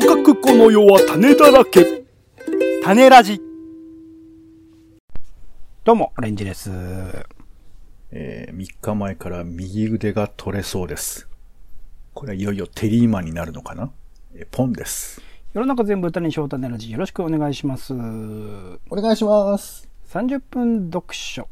とかくこの世は種だらけ。種ラジ。どうも、オレンジです。えー、3日前から右腕が取れそうです。これはいよいよテリーマンになるのかな？えーポンです。世の中全部歌にしよう種ラジ。よろしくお願いします。お願いします。30分読書。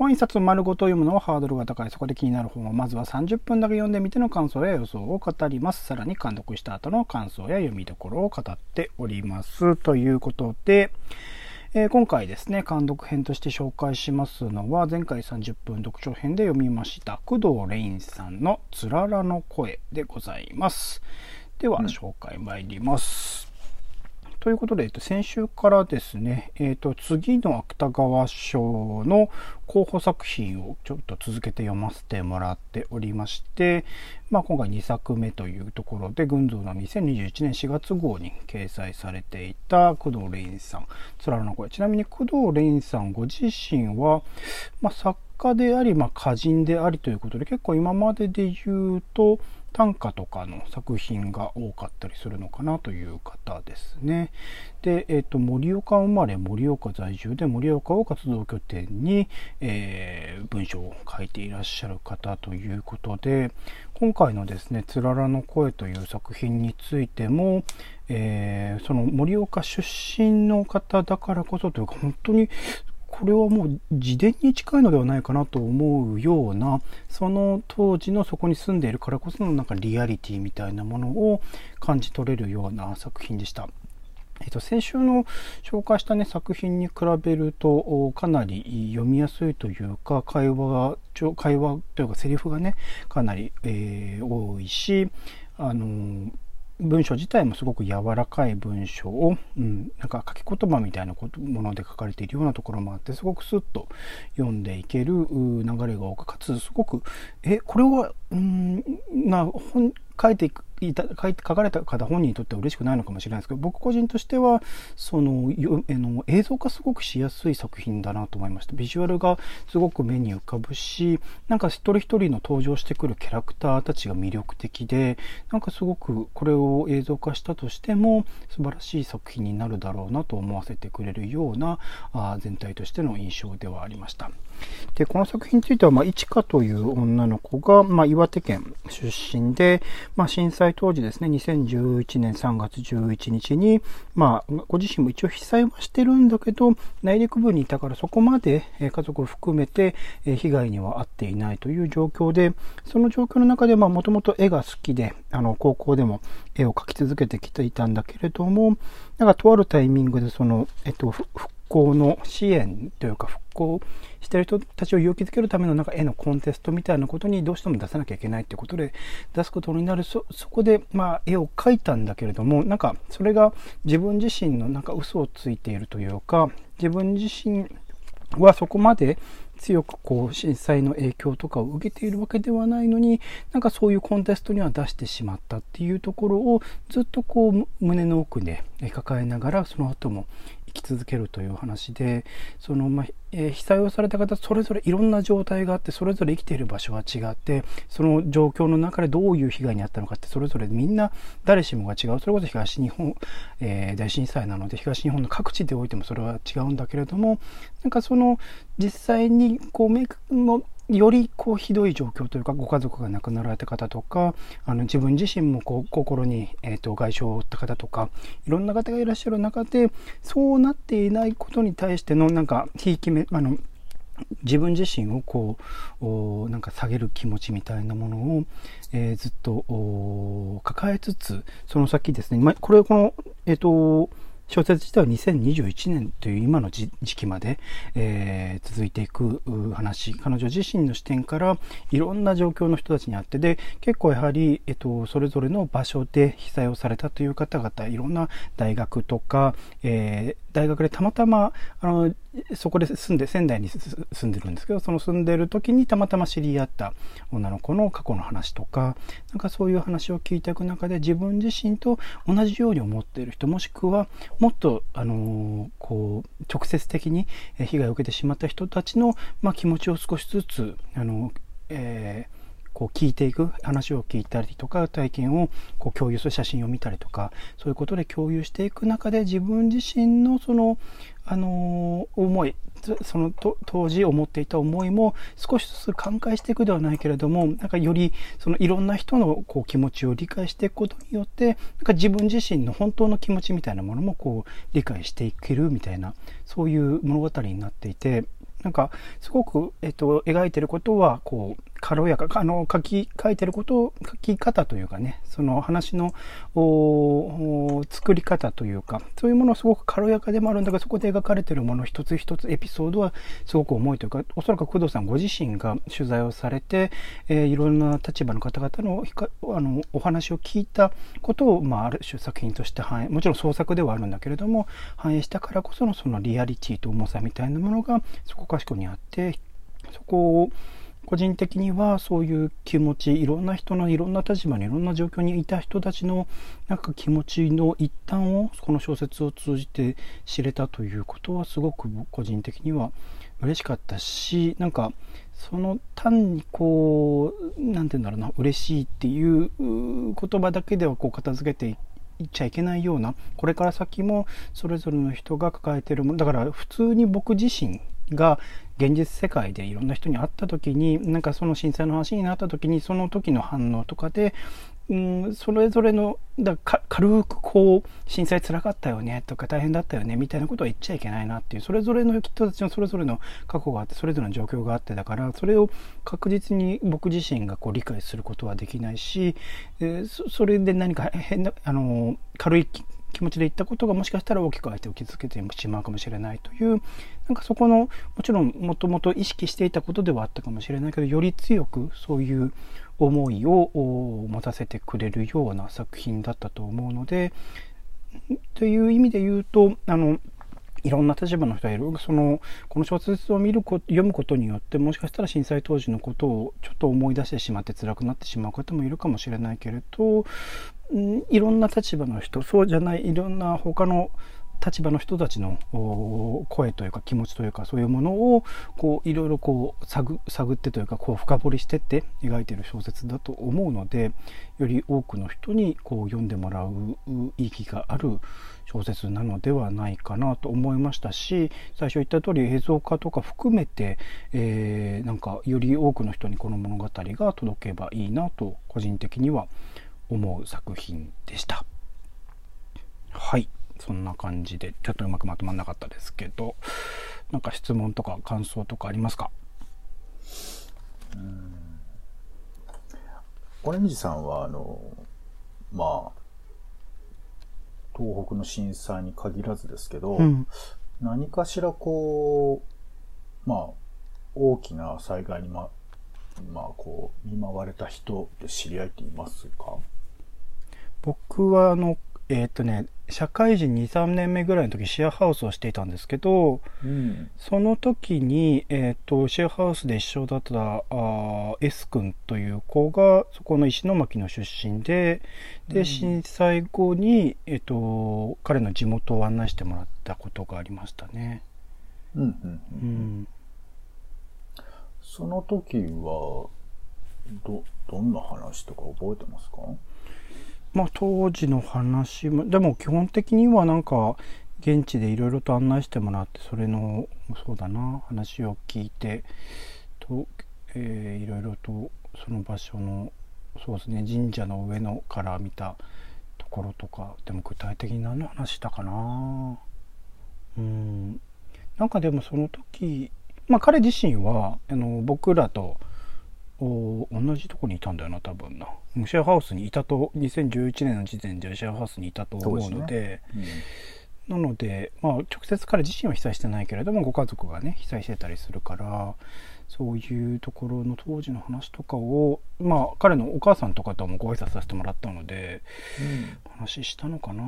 本一冊を丸ごと読むのはハードルが高い。そこで気になる本をまずは30分だけ読んでみての感想や予想を語ります。さらに監読した後の感想や読みどころを語っております。ということで、えー今回ですね、監読編として紹介しますのは、前回30分読書編で読みました、工藤レインさんのつららの声でございます。では、紹介参ります。ということで、えっと、先週からですね、えっと、次の芥川賞の候補作品をちょっと続けて読ませてもらっておりまして、まあ、今回2作目というところで、群像の2021年4月号に掲載されていた工藤レインさん、つららの声。ちなみに工藤レインさんご自身は、まあ、作家であり、まあ、歌人でありということで、結構今までで言うと、短歌とかの作品が多かったりするのかなという方ですね。で、えっ、と、盛岡生まれ、盛岡在住で、盛岡を活動拠点に、えー文章を書いていらっしゃる方ということで、今回のですね、つららの声という作品についても、えーその盛岡出身の方だからこそというか、本当にこれはもう自伝に近いのではないかなと思うようなその当時のそこに住んでいるからこそのなんかリアリティみたいなものを感じ取れるような作品でした。えっと、先週の紹介した、ね、作品に比べるとかなり読みやすいというか会話が会話というかセリフがねかなり、えー多いしあの文章自体もすごく柔らかい文章を、うん、なんか書き言葉みたいなもので書かれているようなところもあってすごくスッと読んでいける流れが多くかつすごくえこれはうんな本書いていくいた書い書かれた方本人にとっては嬉しくないのかもしれないですけど僕個人としてはそのよあの映像化すごくしやすい作品だなと思いましたビジュアルがすごく目に浮かぶしなんか一人一人の登場してくるキャラクターたちが魅力的でなんかすごくこれを映像化したとしても素晴らしい作品になるだろうなと思わせてくれるようなあ全体としての印象ではありました。でこの作品については、まあ、いちかという女の子が、まあ、岩手県出身で、まあ、震災当時ですね2011年3月11日に、まあ、ご自身も一応被災はしてるんだけど内陸部にいたからそこまで家族を含めて被害には遭っていないという状況でその状況の中でもともと絵が好きであの高校でも絵を描き続けてきていたんだけれどもなんかとあるタイミングでその、えっと、復興の支援というか復興してる人たちを勇気づけるためのなんか絵のコンテストみたいなことにどうしても出さなきゃいけないっていうことで出すことになる。そこでまあ絵を描いたんだけれどもなんかそれが自分自身のなんか嘘をついているというか自分自身はそこまで強くこう震災の影響とかを受けているわけではないのになんかそういうコンテストには出してしまったっていうところをずっとこう胸の奥で抱えながらその後も生き続けるという話でその、まあえー被災をされた方それぞれいろんな状態があってそれぞれ生きている場所は違ってその状況の中でどういう被害に遭ったのかってそれぞれみんな誰しもが違う。それこそ東日本、えー大震災なので東日本の各地でおいてもそれは違うんだけれどもなんかその実際にこうメイクのよりこうひどい状況というかご家族が亡くなられた方とかあの自分自身もこう心に、えー、と外傷を負った方とかいろんな方がいらっしゃる中でそうなっていないことに対してのなんかひいき目あの自分自身をこうなんか下げる気持ちみたいなものを、えーずっと抱えつつその先ですね、ま、これこのえっ、と小説自体は2021年という今の時期まで、えー続いていく話。彼女自身の視点からいろんな状況の人たちにあってで結構やはり、えっと、それぞれの場所で被災をされたという方々いろんな大学とか、えー大学でたまたまあのそこで住んで仙台に住んでるんですけどその住んでる時にたまたま知り合った女の子の過去の話とかなんかそういう話を聞いていく中で自分自身と同じように思っている人もしくはもっとあのこう直接的に被害を受けてしまった人たちの、まあ、気持ちを少しずつあの、えーこう聞いていく話を聞いたりとか体験をこう共有する写真を見たりとかそういうことで共有していく中で自分自身のそのあの思いその当時思っていた思いも少しずつ寛解していくではないけれどもなんかよりそのいろんな人のこう気持ちを理解していくことによってなんか自分自身の本当の気持ちみたいなものもこう理解していけるみたいなそういう物語になっていてなんかすごく、えっと、描いてることはこう軽やか、あの、書き、書いてることを、書き方というかね、その話の、作り方というか、そういうものすごく軽やかでもあるんだが、そこで描かれてるもの一つ一つエピソードはすごく重いというか、おそらく工藤さんご自身が取材をされて、えー、いろんな立場の方々のあのお話を聞いたことを、まあ、ある種作品として反映、もちろん創作ではあるんだけれども、反映したからこそのそのリアリティと重さみたいなものがそこかしこにあって、そこを、個人的にはそういう気持ちいろんな人のいろんな立場にいろんな状況にいた人たちのなんか気持ちの一端をこの小説を通じて知れたということはすごく個人的には嬉しかったしなんかその単にこう何て言うんだろうな嬉しいっていう言葉だけではこう片付けていっちゃいけないようなこれから先もそれぞれの人が抱えてるものだから普通に僕自身が現実世界でいろんな人に会った時になんかその震災の話になった時にその時の反応とかでうんそれぞれのだか軽くこう震災つらかったよねとか大変だったよねみたいなことは言っちゃいけないなっていうそれぞれの人たちのそれぞれの過去があってそれぞれの状況があってだからそれを確実に僕自身がこう理解することはできないし、えー、それで何か変なあの軽い気持ちで言ったことがもしかしたら大きく相手を傷つけてしまうかもしれないというなんかそこのもちろんもともと意識していたことではあったかもしれないけどより強くそういう思いを持たせてくれるような作品だったと思うのでという意味で言うとあのいろんな立場の人がいる。そのこの小説を見るこ読むことによってもしかしたら震災当時のことをちょっと思い出してしまって辛くなってしまう方もいるかもしれないけれどいろんな立場の人そうじゃないいろんな他の立場の人たちの声というか気持ちというかそういうものをこういろいろこう探ってというかこう深掘りしてって描いている小説だと思うのでより多くの人にこう読んでもらう意義がある小説なのではないかなと思いましたし最初言った通り映像化とか含めて、えー、なんかより多くの人にこの物語が届けばいいなと個人的には思う作品でした。はいそんな感じでちょっとうまくまとまんなかったですけどなんか質問とか感想とかありますか？うん。オレンジさんはあのまあ東北の震災に限らずですけど、うん、何かしらこうまあ大きな災害にままあこう見舞われた人で知り合いっていますか？僕はあのえー、っとね社会人23年目ぐらいの時シェアハウスをしていたんですけど、うん、その時に、えー、っとシェアハウスで一緒だったあ S 君という子がそこの石巻の出身でで、震災後に、えー、っと彼の地元を案内してもらったことがありましたね。うんうんうん。うん、その時はどどんな話とか覚えてますか？まあ当時の話もでも基本的にはなんか現地でいろいろと案内してもらってそれのそうだな話を聞いてと、えー、いろいろとその場所のそうですね神社の上のから見たところとかでも具体的に何の話したかな。うん。なんかでもその時まあ彼自身はあの僕らと同じとこにいたんだよな多分な。シェアハウスにいたと2011年の時点でシェアハウスにいたと思うので、ね。うん、なので、まあ、直接彼自身は被災してないけれどもご家族がね被災してたりするからそういうところの当時の話とかをまあ彼のお母さんとかともご挨拶させてもらったので、うん、話したのかな。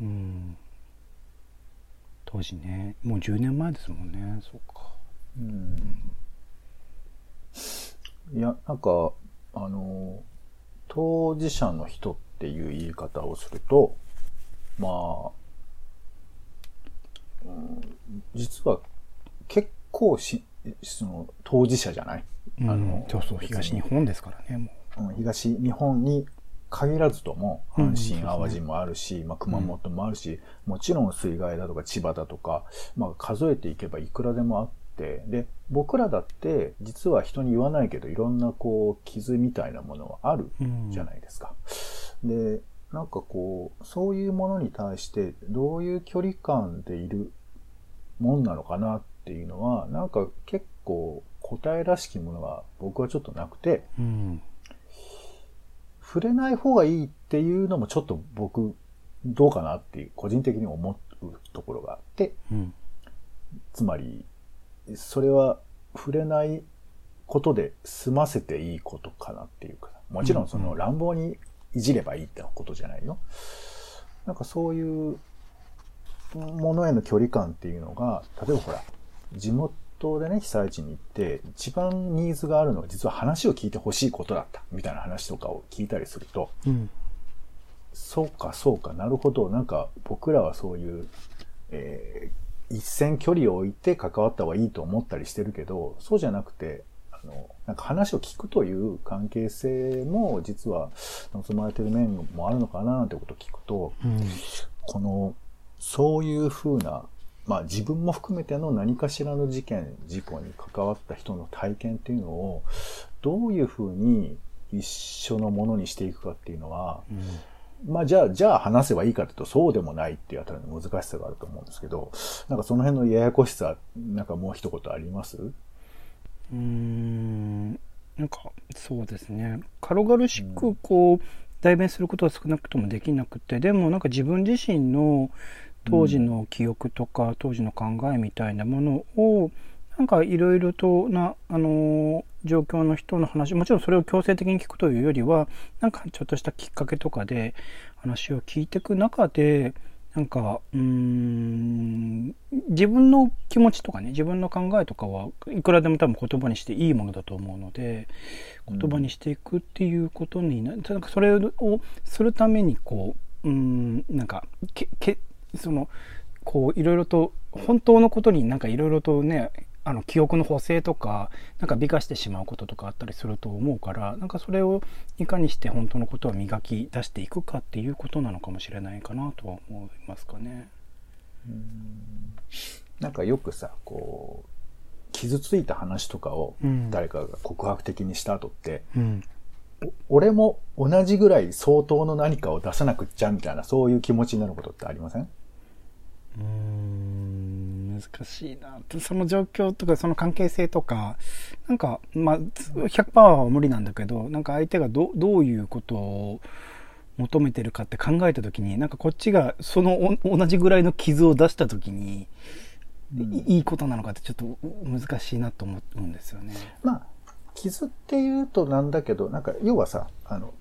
うん。当時ね。もう10年前ですもんね。そうか。うんいや、なんか、あの、当事者の人っていう言い方をすると、まあ、うん、実は結構し、その当事者じゃない？あの、そうそう、東日本ですからね、もう。東日本に限らずとも、阪神、淡路もあるし、まあ、熊本もあるし、もちろん水害だとか千葉だとか、まあ、数えていけばいくらでもあって、で、僕らだって、実は人に言わないけど、いろんなこう、傷みたいなものはあるじゃないですか。で、なんかこう、そういうものに対して、どういう距離感でいるもんなのかなっていうのは、なんか結構答えらしきものは僕はちょっとなくて、うん。触れない方がいいっていうのもちょっと僕、どうかなっていう、個人的に思うところがあって、うん、つまり、それは触れないことで済ませていいことかなっていうか、もちろんその乱暴にいじればいいってことじゃないよ。なんかそういうものへの距離感っていうのが、例えばほら、地元東でね、被災地に行って、一番ニーズがあるのが実は話を聞いてほしいことだった、みたいな話とかを聞いたりすると、うん、そうか、そうか、なるほど、なんか僕らはそういう、えー、一線距離を置いて関わった方がいいと思ったりしてるけど、そうじゃなくて、あの、なんか話を聞くという関係性も実は望まれてる面もあるのかなってことを聞くと、うん、この、そういうふうなまあ自分も含めての何かしらの事件、事故に関わった人の体験っていうのを、どういうふうに一緒のものにしていくかっていうのは、うん、まあじゃあ、じゃあ話せばいいかというとそうでもないっていうあたりの難しさがあると思うんですけど、なんかその辺のややこしさ、なんかもう一言あります？うーん、なんかそうですね。軽々しくこう、代弁することは少なくともできなくて、でもなんか自分自身の当時の記憶とか、当時の考えみたいなものをなんかいろいろとな、あの状況の人の話もちろんそれを強制的に聞くというよりはなんかちょっとしたきっかけとかで話を聞いていく中でなんかうん自分の気持ちとかね自分の考えとかはいくらでも多分言葉にしていいものだと思うので言葉にしていくっていうことにな,、ん、なんかそれをするためにこううんなんかけけそのこういろいろと本当のことになんかいろいろとねあの記憶の補正とかなんか美化してしまうこととかあったりすると思うからなんかそれをいかにして本当のことを磨き出していくかっていうことなのかもしれないかなとは思いますかね。うん。なんかよくさこう傷ついた話とかを誰かが告白的にした後って、うん、俺も同じぐらい相当の何かを出さなくっちゃみたいなそういう気持ちになることってありません？うん難しいなその状況とかその関係性とかなんかまあ100%は無理なんだけどなんか相手がどどういうことを求めてるかって考えた時になんかこっちがその同じぐらいの傷を出した時に、うん、いいことなのかってちょっと難しいなと思うんですよね。まあ傷っていうとなんだけどなんか要はさあの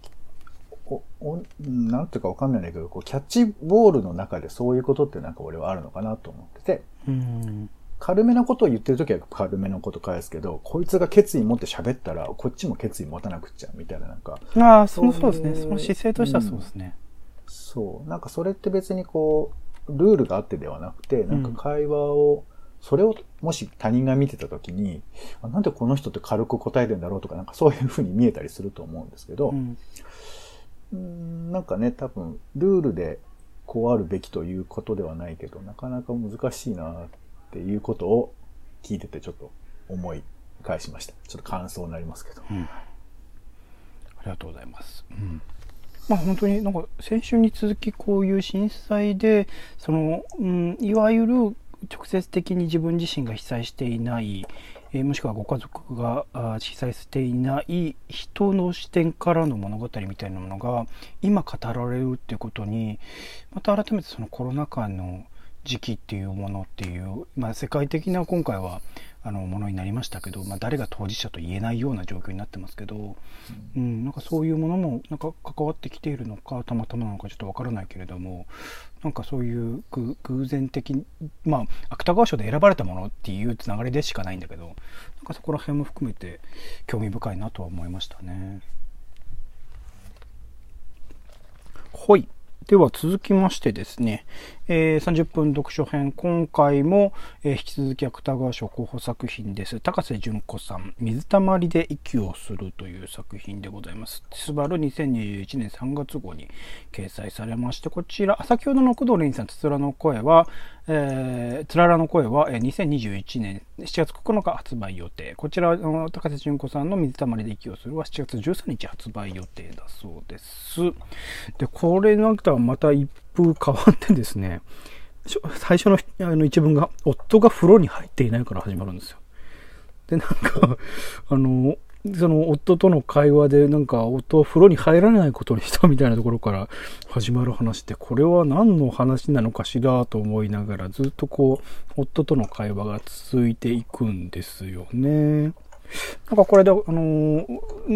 おおなんていうかわかんないんだけど、こう、キャッチボールの中でそういうことってなんか俺はあるのかなと思ってて、うん、軽めなことを言ってるときは軽めのこと返すけど、こいつが決意持って喋ったら、こっちも決意持たなくっちゃ、みたいななんか。ああ、そうそうですね。その姿勢としてはそうですね、うん、そう。なんかそれって別にこう、ルールがあってではなくて、なんか会話を、それをもし他人が見てた時に、なんでこの人って軽く答えてんだろうとか、なんかそういうふうに見えたりすると思うんですけど、うんんなんかね、多分、ルールでこうあるべきということではないけど、なかなか難しいなっていうことを聞いててちょっと思い返しました。ちょっと感想になりますけど。うん、ありがとうございます。うんまあ本当になんか先週に続きこういう震災でその、うん、いわゆる直接的に自分自身が被災していないえもしくはご家族が被災していない人の視点からの物語みたいなものが今語られるっていうことにまた改めてそのコロナ禍の時期っていうものっていう、まあ、世界的な今回はあのものになりましたけど、まあ、誰が当事者と言えないような状況になってますけど、うん、うん、なんかそういうものもなんか関わってきているのかたまたまなのかちょっとわからないけれどもなんかそういう偶然的まあ芥川賞で選ばれたものっていうつながりでしかないんだけどなんかそこら辺も含めて興味深いなとは思いましたね。はい。では続きましてですね、えー、30分読書編、今回も、えー、引き続き芥川賞候補作品です。高瀬淳子さん、水たまりで息をするという作品でございます。スバル2021年3月号に掲載されまして、こちら、先ほどの工藤凛さん、つつらの声は、えー、つららの声は、えー、2021年7月9日発売予定。こちら、高瀬淳子さんの水たまりで息をするは7月13日発売予定だそうです。で、これなんかまた一風変わってですね、最初のあの一文が、夫が風呂に入っていないから始まるんですよ。で、なんか、あの、その夫との会話でなんか夫は風呂に入らないことにしたみたいなところから始まる話ってこれは何の話なのかしらと思いながらずっとこう夫との会話が続いていくんですよね。なんかこれで、あの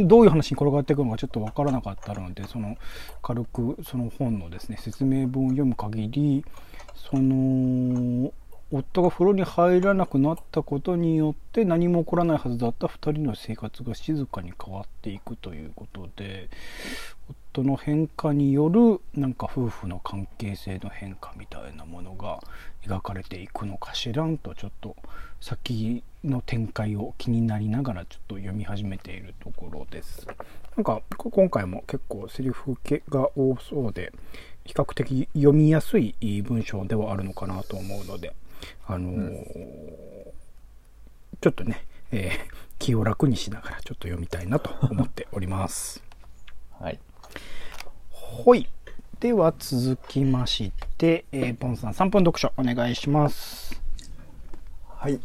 どういう話に転がっていくのかちょっとわからなかったので、その、軽くその本のですね、説明文を読む限り、その、夫が風呂に入らなくなったことによって何も起こらないはずだった2人の生活が静かに変わっていくということで夫の変化によるなんか夫婦の関係性の変化みたいなものが描かれていくのかしらんとちょっと先の展開を気になりながらちょっと読み始めているところです。なんか今回も結構セリフ系が多そうで比較的読みやすい文章ではあるのかなと思うのであのーうん、ちょっとね、えー、気を楽にしながらちょっと読みたいなと思っております。はい。ほい。では続きまして、えー、ポンさん3分読書お願いします。はい。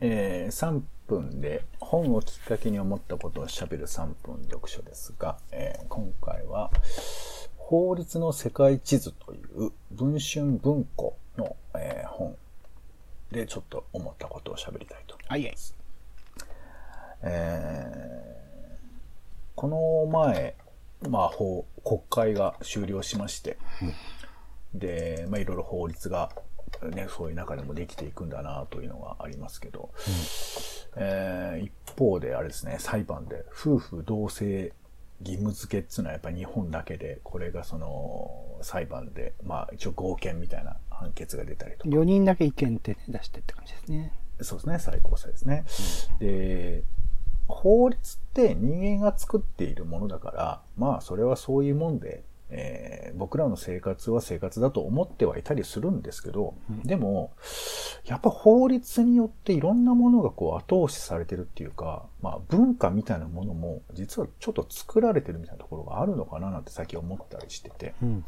えー、3分で本をきっかけに思ったことをしゃべる3分読書ですが、えー、今回は法律の世界地図という文春文庫の、えー、本でちょっと思ったことを喋りたいと思います。えー、この前、まあ、法、国会が終了しまして、うん、で、まあ、いろいろ法律が、ね、そういう中でもできていくんだなというのがありますけど、うん、えー、一方であれですね、裁判で夫婦同姓義務付けっていうのはやっぱり日本だけで、これがその裁判で、まあ一応合憲みたいな判決が出たりとか。4人だけ意見って、ね、出してって感じですね。そうですね、最高裁ですね。うん、で、法律って人間が作っているものだから、まあそれはそういうもんで、えー、僕らの生活は生活だと思ってはいたりするんですけど、うん、でも、やっぱ法律によっていろんなものがこう後押しされてるっていうか、まあ文化みたいなものも実はちょっと作られてるみたいなところがあるのかななんて最近思ったりしてて。うんうん、例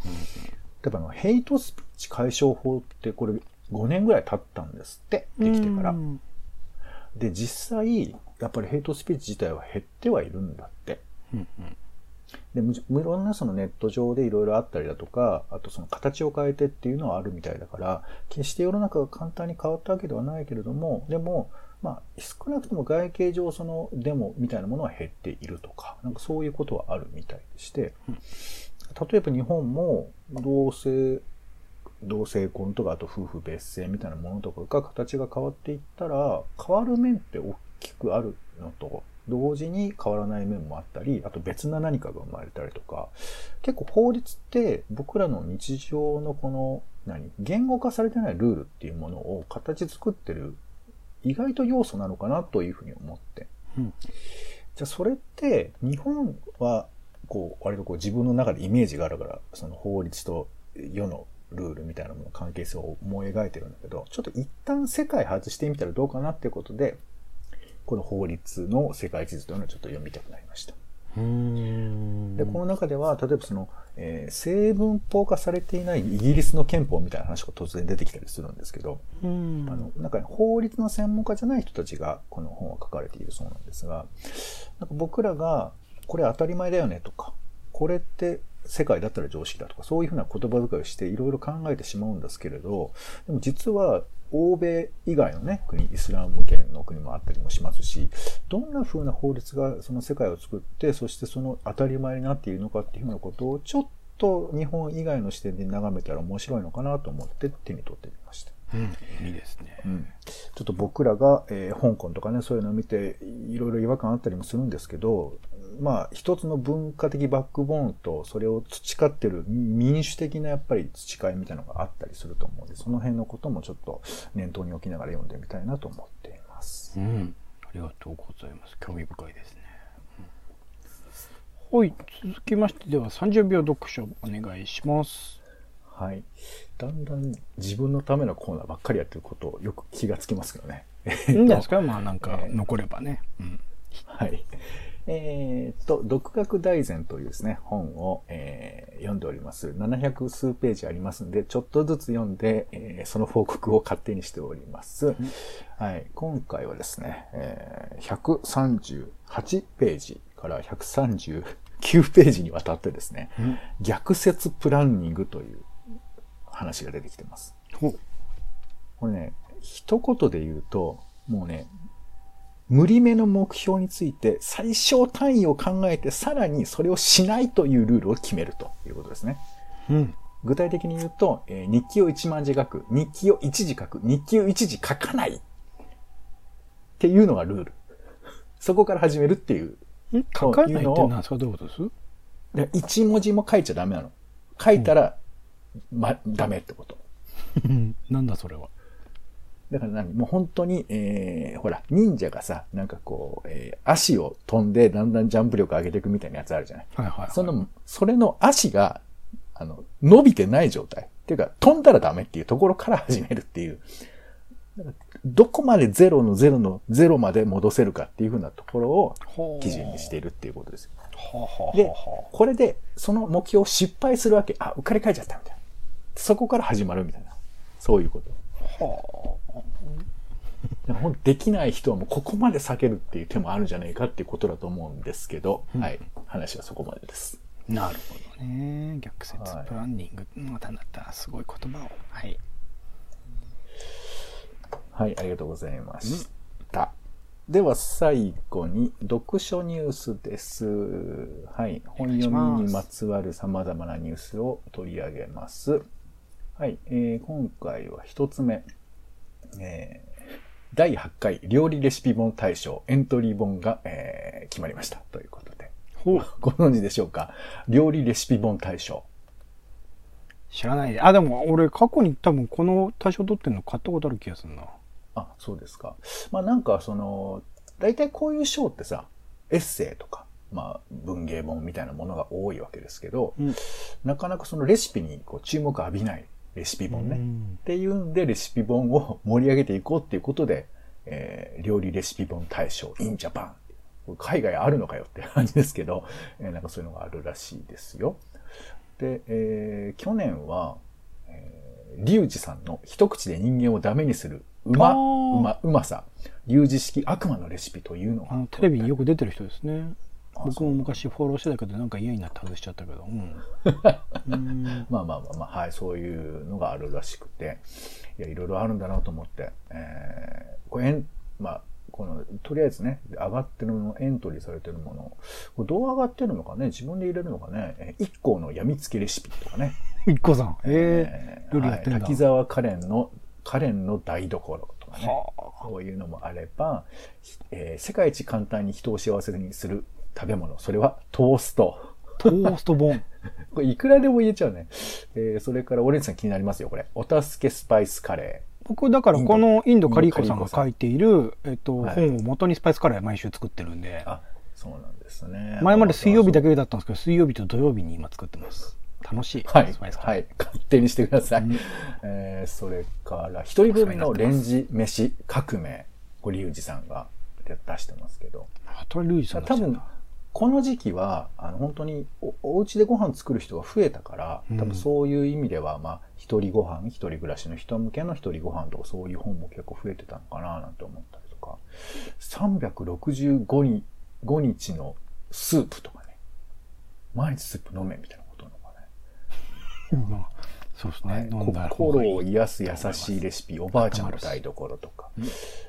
えばあの、ヘイトスピーチ解消法ってこれ5年ぐらい経ったんですって、できてから。で、実際、やっぱりヘイトスピーチ自体は減ってはいるんだって。うんうんで、無論なそのネット上でいろいろあったりだとか、あとその形を変えてっていうのはあるみたいだから、決して世の中が簡単に変わったわけではないけれども、でも、まあ、少なくとも外形上そのデモみたいなものは減っているとか、なんかそういうことはあるみたいでして、例えば日本も同性、同性婚とかあと夫婦別姓みたいなものとかが形が変わっていったら、変わる面って大きくあるのと、同時に変わらない面もあったり、あと別な何かが生まれたりとか、結構法律って僕らの日常のこの、何言語化されてないルールっていうものを形作ってる意外と要素なのかなというふうに思って。うん、じゃあそれって日本はこう割とこう自分の中でイメージがあるから、その法律と世のルールみたいなもの関係性を思い描いてるんだけど、ちょっと一旦世界外してみたらどうかなっていうことで、この法律の世界地図というのをちょっと読みたくなりました。で、この中では、例えばその、えー、成文法化されていないイギリスの憲法みたいな話が突然出てきたりするんですけど、あの、なんか、法律の専門家じゃない人たちがこの本は書かれているそうなんですが、なんか僕らが、これ当たり前だよねとか、これって世界だったら常識だとか、そういうふうな言葉遣いをしていろいろ考えてしまうんですけれど、でも実は欧米以外のね、国、イスラム圏の国もあったりもしますし、どんな風な法律がその世界を作って、そしてその当たり前になっているのかっていうふうなことを、ちょっと日本以外の視点で眺めたら面白いのかなと思って手に取ってみました。うん、いいですね。うん。ちょっと僕らが、えー、香港とかね、そういうのを見て、いろいろ違和感あったりもするんですけど、まあ、一つの文化的バックボーンと、それを培ってる民主的なやっぱり培いみたいなのがあったりすると思うので、その辺のこともちょっと念頭に置きながら読んでみたいなと思っています。うん。ありがとうございます。興味深いですね。うん、はい。続きましてでは30秒読書お願いします。はい。だんだん自分のためのコーナーばっかりやってることをよく気がつきますけどね。いいんじゃないですかまあなんか残ればね。うん、はい。えー、っと、独学大全というですね、本を、えー、読んでおります。700数ページありますんで、ちょっとずつ読んで、えー、その報告を勝手にしております。はい。今回はですね、えー、138ページから139ページにわたってですね、逆説プランニングという話が出てきてます。これね、一言で言うと、もうね、無理めの目標について最小単位を考えてさらにそれをしないというルールを決めるということですね。うん、具体的に言うと、えー、日記を1万字書く、日記を1字書く、日記を1字書かないっていうのがルール。そこから始めるっていう。書かないって何ですかどういうことです？で ?1 文字も書いちゃダメなの。書いたら、ま、ダメってこと。なんだそれは？だから何？もう本当に、えー、ほら、忍者がさ、なんかこう、えー、足を飛んでだんだんジャンプ力上げていくみたいなやつあるじゃない？はいはい、はい、その、それの足が、あの、伸びてない状態。っていうか、飛んだらダメっていうところから始めるっていう。どこまでゼロのゼロのゼロまで戻せるかっていうふうなところを基準にしているっていうことですよ。で、これでその目標を失敗するわけ。あ、うっかり書いちゃったみたいな。そこから始まるみたいな。そういうこと。はあ。できない人はもうここまで避けるっていう手もあるんじゃないかっていうことだと思うんですけど、うん、はい。話はそこまでです。なるほどね。逆説プランニング。またなったらすごい言葉を。はい。はい、ありがとうございました。うん、では最後に読書ニュースです。はい。本読みにまつわる様々なニュースを取り上げます。はい、えー、今回は一つ目、えー、第8回料理レシピ本大賞エントリー本が、えー、決まりましたということで。ほう。ご存知でしょうか？料理レシピ本大賞。知らないで。あ、でも俺過去に多分この大賞取ってるの買ったことある気がするな。あ、そうですか。まあなんかその、大体こういう賞ってさ、エッセイとか、まあ文芸本みたいなものが多いわけですけど、うん、なかなかそのレシピにこう注目浴びないレシピ本ね。っていうんで、レシピ本を盛り上げていこうっていうことで、えー、料理レシピ本大賞 in Japan。海外あるのかよって感じですけど、えー、なんかそういうのがあるらしいですよ。で、えー、去年は、えー、リュウジさんの一口で人間をダメにするうま、うま、うまさ、リュウジ式悪魔のレシピというのが。テレビによく出てる人ですね。僕も昔フォローしてたけど、なんか嫌になって外しちゃったけど。うん、まあまあまあまあ、はい、そういうのがあるらしくて、いや、いろいろあるんだなと思って、えー、これ、まあ、この、とりあえずね、上がってるもの、エントリーされてるもの、これどう上がってるのかね、自分で入れるのかね、一個の病みつけレシピとかね。一個さん。えー、料理やってんだ、はい、滝沢カレンの、カレンの台所とかね。こういうのもあれば、えー、世界一簡単に人を幸せにする食べ物。それはトースト。トースト本。これいくらでも言えちゃうね。えー、それからオレンジさん気になりますよ、これ。お助けスパイスカレー。僕、だからこのインドカリーコさんが書いている、えっと、本を元にスパイスカレー毎週作ってるんで。あ、そうなんですね。前まで水曜日だけだったんですけど、水曜日と土曜日に今作ってます。楽しい。はい。はい。勝手にしてください。うん、えー、それから、一人分のレンジ飯革命。これ、リュウジさんが出してますけど。あとリュウジさん多分、この時期は、あの、本当にお、お家でご飯作る人が増えたから、多分そういう意味では、まあ、一人ご飯、一人暮らしの人向けの一人ご飯とか、そういう本も結構増えてたのかな、なんて思ったりとか、365日 ,5 日のスープとかね、毎日スープ飲めみたいなことなのかね。そうですね。心を癒す優しいレシピ、おばあちゃんの台所とか。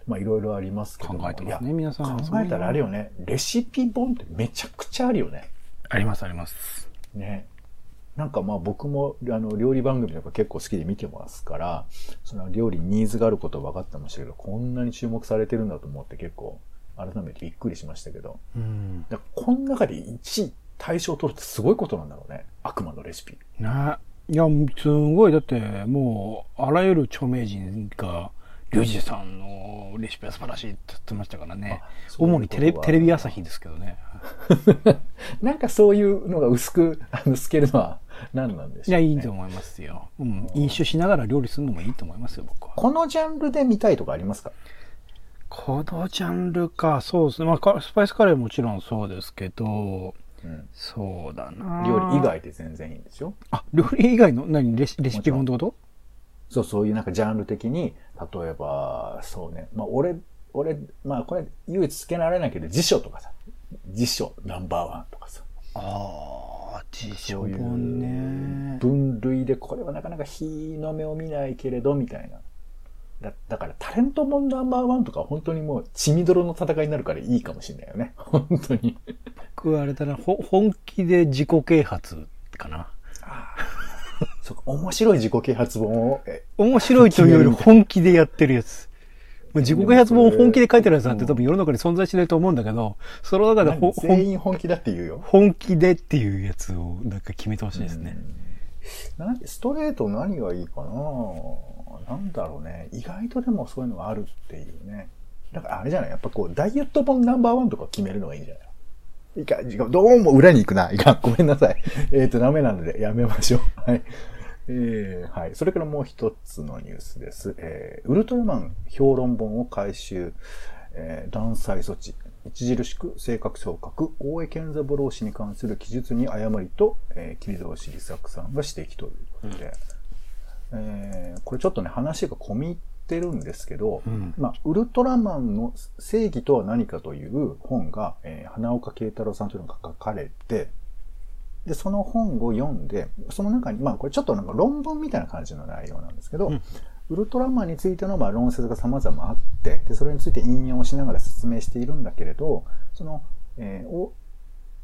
まあいろいろありますけど。考えてますね、皆さん。考えたらあるよね。レシピ本ってめちゃくちゃあるよね。あります、あります。ね。なんかまあ僕もあの料理番組とか結構好きで見てますから、その料理にニーズがあることは分かってましたけど、こんなに注目されてるんだと思って結構改めてびっくりしましたけど、うん。だこの中で1位大賞を取るってすごいことなんだろうね。悪魔のレシピ。ね。いや、すごい、だって、もう、あらゆる著名人が、リュウジさんのレシピは素晴らしいって言ってましたからね。主にテレテレビ朝日ですけどね。なんかそういうのが薄く あの透けるのは何なんでしょう、いや、ね、いいと思いますよ。うん。飲酒しながら料理するのもいいと思いますよ、僕は。このジャンルで見たいとかありますか？このジャンルか、そうですね。まあか、スパイスカレーもちろんそうですけど、うん。そうだな料理以。外で全然いいんですよ。あ、料理以外の？何？レシレシピ本ってこと？そう、そういうなんかジャンル的に、例えば、そうね。まあ俺、俺、まあこれ唯一つけられないけど、辞書とかさ。辞書ナンバーワンとかさ。ああ、辞書本ね。分類でこれはなかなか日の目を見ないけれど、みたいな。だだからタレントモンナンバーワンとか本当にもう血みどろの戦いになるからいいかもしれないよね。本当に。僕はあれだな、ほ本気で自己啓発かな。そうか、面白い自己啓発本を、え面白いというより本気でやってるやつ。まあ自己啓発本を本気で書いてるやつなんて多分世の中に存在しないと思うんだけど、その中で全本員本気だって言うよ。本気でっていうやつをなんか決めてほしいですね。なストレート何がいいかな？なんだろうね。意外とでもそういうのがあるっていうね。だからあれじゃない？やっぱこう、ダイエット本ナンバーワンとか決めるのがいいんじゃない？いかん、どうも裏に行くな。いかん、ごめんなさい。えっと、ダメなのでやめましょう。はい。えー、はい。それからもう一つのニュースです。えー、ウルトラマン評論本を回収、えー、断裁措置。著しく正確昇格、大江健三郎氏に関する記述に誤りと、えー、桐堂氏利作さんが指摘ということで、えーこれちょっとね、話が込み入ってるんですけど、うん。まあ、ウルトラマンの正義とは何かという本が、えー花岡慶太郎さんというのが書かれて、で、その本を読んで、その中に、まあこれちょっとなんか論文みたいな感じの内容なんですけど、うん。ウルトラマンについてのまあ論説が様々あって、で、それについて引用しながら説明しているんだけれど、その、えーお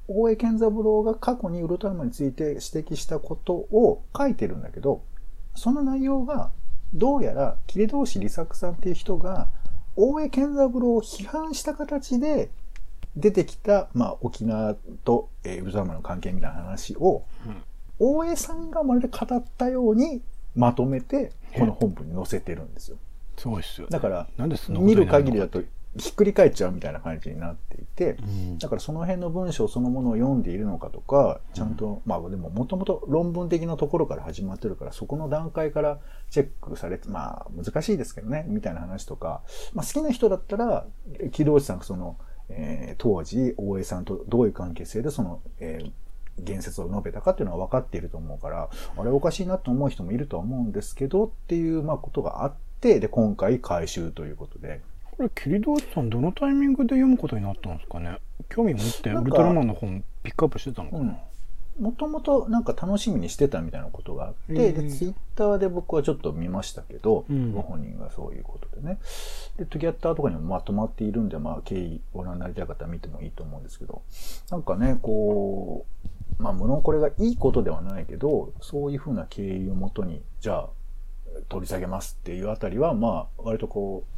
大江健三郎が過去にウルトラマンについて指摘したことを書いてるんだけど、その内容が、どうやら、桐堂氏利作さんっていう人が、大江健三郎を批判した形で出てきた、まあ、沖縄と、えーウルトラマンの関係みたいな話を、大江さんがまるで語ったようにまとめて、この本文に載せてるんですよ。すごいっすよ。だから、見る限りだとひっくり返っちゃうみたいな感じになっていて、うん。だからその辺の文章そのものを読んでいるのかとか、ちゃんと、まあでももともと論文的なところから始まってるから、そこの段階からチェックされて、まあ難しいですけどね、みたいな話とか、まあ好きな人だったら、木戸内さんがその、えー当時、大江さんとどういう関係性でその、えー言説を述べたかっていうのは分かっていると思うから、あれおかしいなと思う人もいるとは思うんですけど、っていう、まあことがあって、で、今回回収ということで、これ、桐堂さんどのタイミングで読むことになったんですかね？興味持ってウルトラマンの本ピックアップしてたのかな、うん。もともとなんか楽しみにしてたみたいなことがあって、うんで、ツイッターで僕はちょっと見ましたけど、うん。ご本人がそういうことでね。で、トゥギャッターとかにもまとまっているんで、まあ、経緯ご覧になりたい方は見てもいいと思うんですけど、なんかね、こう、まあ、無論これがいいことではないけど、そういうふうな経緯をもとに、じゃあ、取り下げますっていうあたりは、まあ、割とこう、う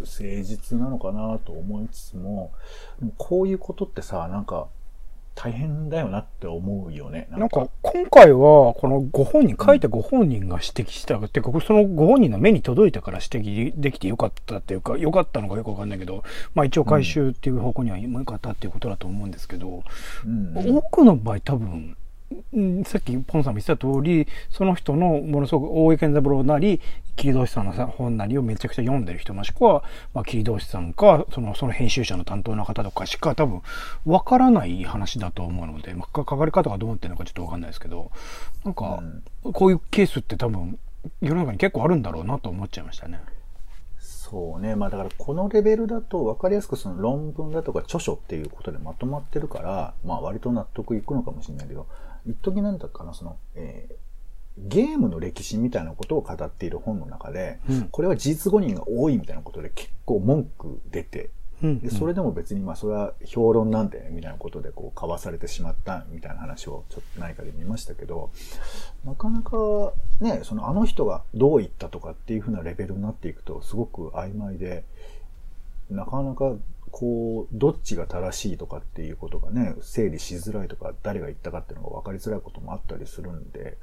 誠実なのかなと思いつつも、でもこういうことってさ、なんか、大変だよなって思うよね。なんか、今回は、このご本人、書いたご本人が指摘した、っていうか、そのご本人の目に届いたから指摘できてよかったっていうか、よかったのかよくわかんないけど、まあ一応回収っていう方向には良かったっていうことだと思うんですけど、うん、多くの場合多分、うんさっきポンさんも言ってた通り、その人のものすごく大江健三郎なり、桐堂さんの本なりをめちゃくちゃ読んでる人もしくは、まあ、桐堂さんか、その、その編集者の担当の方とかしか多分、わからない話だと思うので、まあ、書かれ方がどうなってるのかちょっとわかんないですけど、なんか、こういうケースって多分、世の中に結構あるんだろうなと思っちゃいましたね。そうね。まあだからこのレベルだと分かりやすくその論文だとか著書っていうことでまとまってるから、まあ割と納得いくのかもしれないけど、一時なんだかな、その、えーゲームの歴史みたいなことを語っている本の中で、うん。これは事実誤認が多いみたいなことで結構文句出てうん、でそれでも別にまあそれは評論なんでみたいなことでこう交わされてしまったみたいな話をちょっと何かで見ましたけどなかなかねそのあの人がどう言ったとかっていうふうなレベルになっていくとすごく曖昧でなかなかこうどっちが正しいとかっていうことがね整理しづらいとか誰が言ったかっていうのが分かりづらいこともあったりするんで。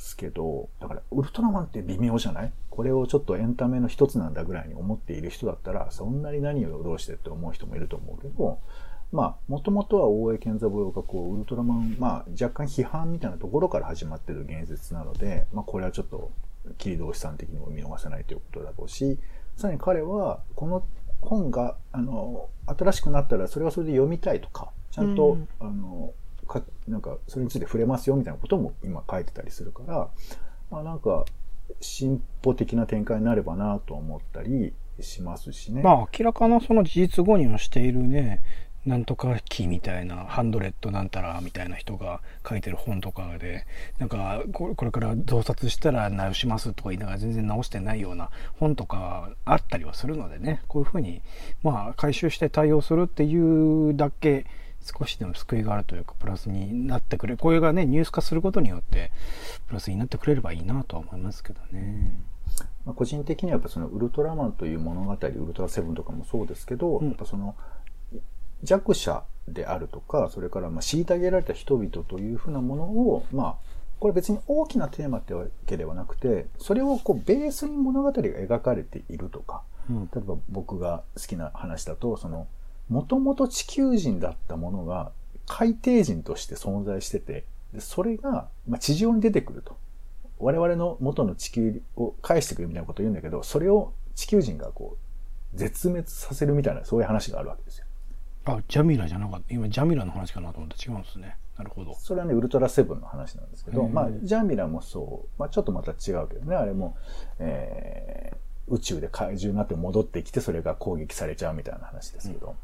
すけど、だからウルトラマンって微妙じゃない？これをちょっとエンタメの一つなんだぐらいに思っている人だったら、そんなに何をどうしてって思う人もいると思うけど、まあ、もともとは大江健三郎がこう、ウルトラマン、まあ、若干批判みたいなところから始まってる言説なので、まあ、これはちょっと、切り通しさん的にも見逃せないということだろうし、さらに彼は、この本が、あの、新しくなったらそれはそれで読みたいとか、ちゃんと、うん、あの、か、なんか、それについて触れますよみたいなことも今書いてたりするから、まあなんか、進歩的な展開になればなと思ったりしますしね。まあ明らかなその事実誤認をしているね、なんとかキーみたいな、ハンドレッドなんたらみたいな人が書いてる本とかで、なんか、これから洞察したら直しますとか言いながら全然直してないような本とかあったりはするのでね、こういうふうに、まあ、回収して対応するっていうだけ、少しでも救いがあるというか、プラスになってくれ、これがね、ニュース化することによって、プラスになってくれればいいなとは思いますけどね。まあ、個人的にはやっぱそのウルトラマンという物語、ウルトラセブンとかもそうですけど、うん、やっぱその弱者であるとか、それからまあ虐げられた人々というふうなものを、まあ、これ別に大きなテーマってわけではなくて、それをこうベースに物語が描かれているとか、うん、例えば僕が好きな話だと、その、もともと地球人だったものが海底人として存在してて、でそれが、まあ、地上に出てくると。我々の元の地球を返してくるみたいなことを言うんだけど、それを地球人がこう、絶滅させるみたいな、そういう話があるわけですよ。あ、ジャミラじゃなかった。今、ジャミラの話かなと思って違うんですね。なるほど。それはね、ウルトラセブンの話なんですけど、まあ、ジャミラもそう、まあ、ちょっとまた違うけどね、あれも、えー、宇宙で怪獣になって戻ってきて、それが攻撃されちゃうみたいな話ですけど、うん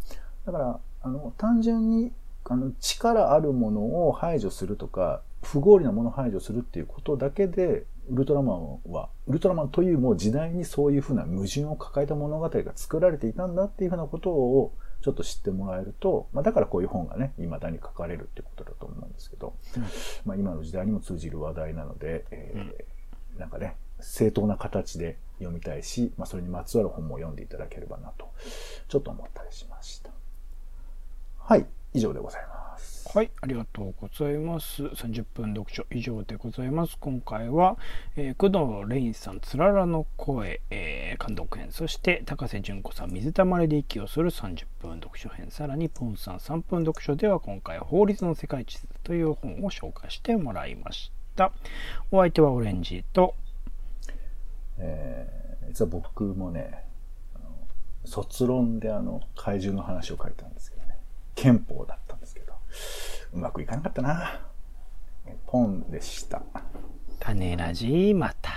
だから、あの、単純に、あの、力あるものを排除するとか、不合理なものを排除するっていうことだけで、ウルトラマンは、ウルトラマンというもう時代にそういうふうな矛盾を抱えた物語が作られていたんだっていうふうなことをちょっと知ってもらえると、まあ、だからこういう本がね、未だに書かれるってことだと思うんですけど、うん、まあ、今の時代にも通じる話題なので、えー、なんかね、正当な形で読みたいし、まあ、それにまつわる本も読んでいただければなと、ちょっと思ったりしました。はい、以上でございます。はい、ありがとうございます。30分読書以上でございます。今回は、えー、工藤レインさん、つららの声、えー、監督編、そして高瀬淳子さん、水たまりで息をする30分読書編、さらにポンさん3分読書では今回法律の世界地図という本を紹介してもらいました。お相手はオレンジと、えー、実は僕もね、卒論であの怪獣の話を書いたんですけど、憲法だうまくいかなかったな。ポンでした。種ラジまた。